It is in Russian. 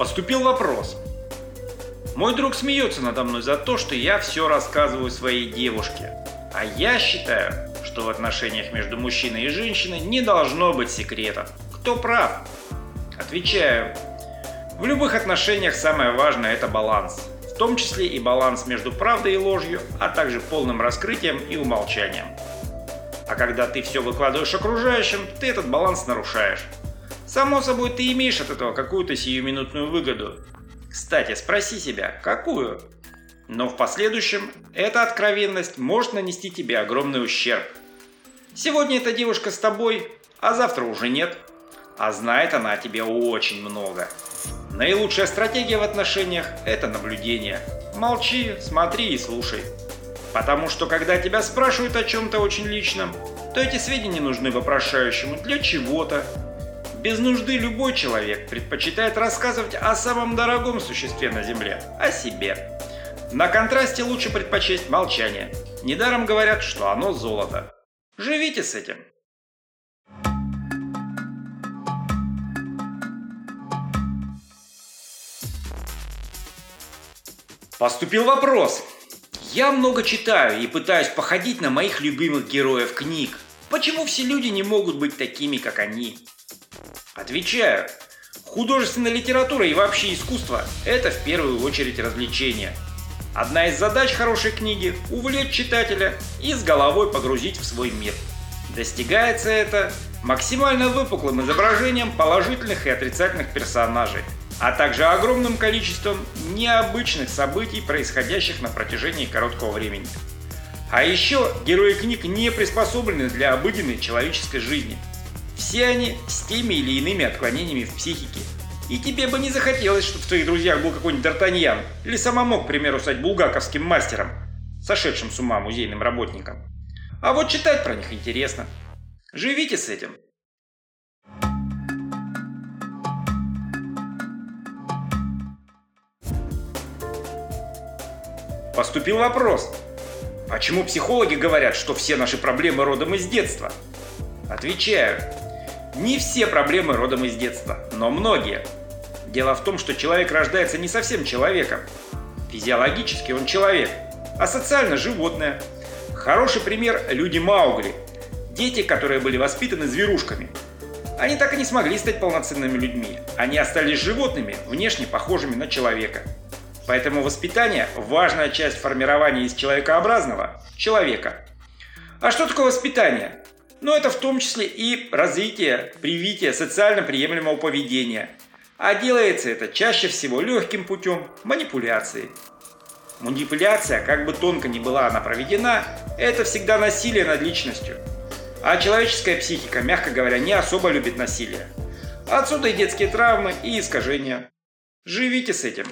Поступил вопрос. Мой друг смеется надо мной за то, что я все рассказываю своей девушке. А я считаю, что в отношениях между мужчиной и женщиной не должно быть секретов. Кто прав? Отвечаю. В любых отношениях самое важное – это баланс. В том числе и баланс между правдой и ложью, а также полным раскрытием и умолчанием. А когда ты все выкладываешь окружающим, ты этот баланс нарушаешь. Само собой, ты имеешь от этого какую-то сиюминутную выгоду. Кстати, спроси себя, какую? Но в последующем эта откровенность может нанести тебе огромный ущерб. Сегодня эта девушка с тобой, а завтра уже нет. А знает она о тебе очень много. Наилучшая стратегия в отношениях – это наблюдение. Молчи, смотри и слушай. Потому что когда тебя спрашивают о чем-то очень личном, то эти сведения нужны вопрошающему для чего-то, без нужды любой человек предпочитает рассказывать о самом дорогом существе на Земле – о себе. На контрасте лучше предпочесть молчание. Недаром говорят, что оно золото. Живите с этим. Поступил вопрос. Я много читаю и пытаюсь походить на моих любимых героев книг. Почему все люди не могут быть такими, как они? Отвечаю. Художественная литература и вообще искусство – это в первую очередь развлечение. Одна из задач хорошей книги – увлечь читателя и с головой погрузить в свой мир. Достигается это максимально выпуклым изображением положительных и отрицательных персонажей, а также огромным количеством необычных событий, происходящих на протяжении короткого времени. А еще герои книг не приспособлены для обыденной человеческой жизни – все они с теми или иными отклонениями в психике. И тебе бы не захотелось, чтобы в твоих друзьях был какой-нибудь Д'Артаньян или самому, к примеру, стать булгаковским мастером, сошедшим с ума музейным работником. А вот читать про них интересно. Живите с этим. Поступил вопрос. Почему психологи говорят, что все наши проблемы родом из детства? Отвечаю. Не все проблемы родом из детства, но многие. Дело в том, что человек рождается не совсем человеком. Физиологически он человек, а социально животное. Хороший пример – люди Маугли. Дети, которые были воспитаны зверушками. Они так и не смогли стать полноценными людьми. Они остались животными, внешне похожими на человека. Поэтому воспитание – важная часть формирования из человекообразного – человека. А что такое воспитание? Но это в том числе и развитие, привитие социально приемлемого поведения. А делается это чаще всего легким путем манипуляции. Манипуляция, как бы тонко ни была она проведена, это всегда насилие над личностью. А человеческая психика, мягко говоря, не особо любит насилие. Отсюда и детские травмы, и искажения. Живите с этим.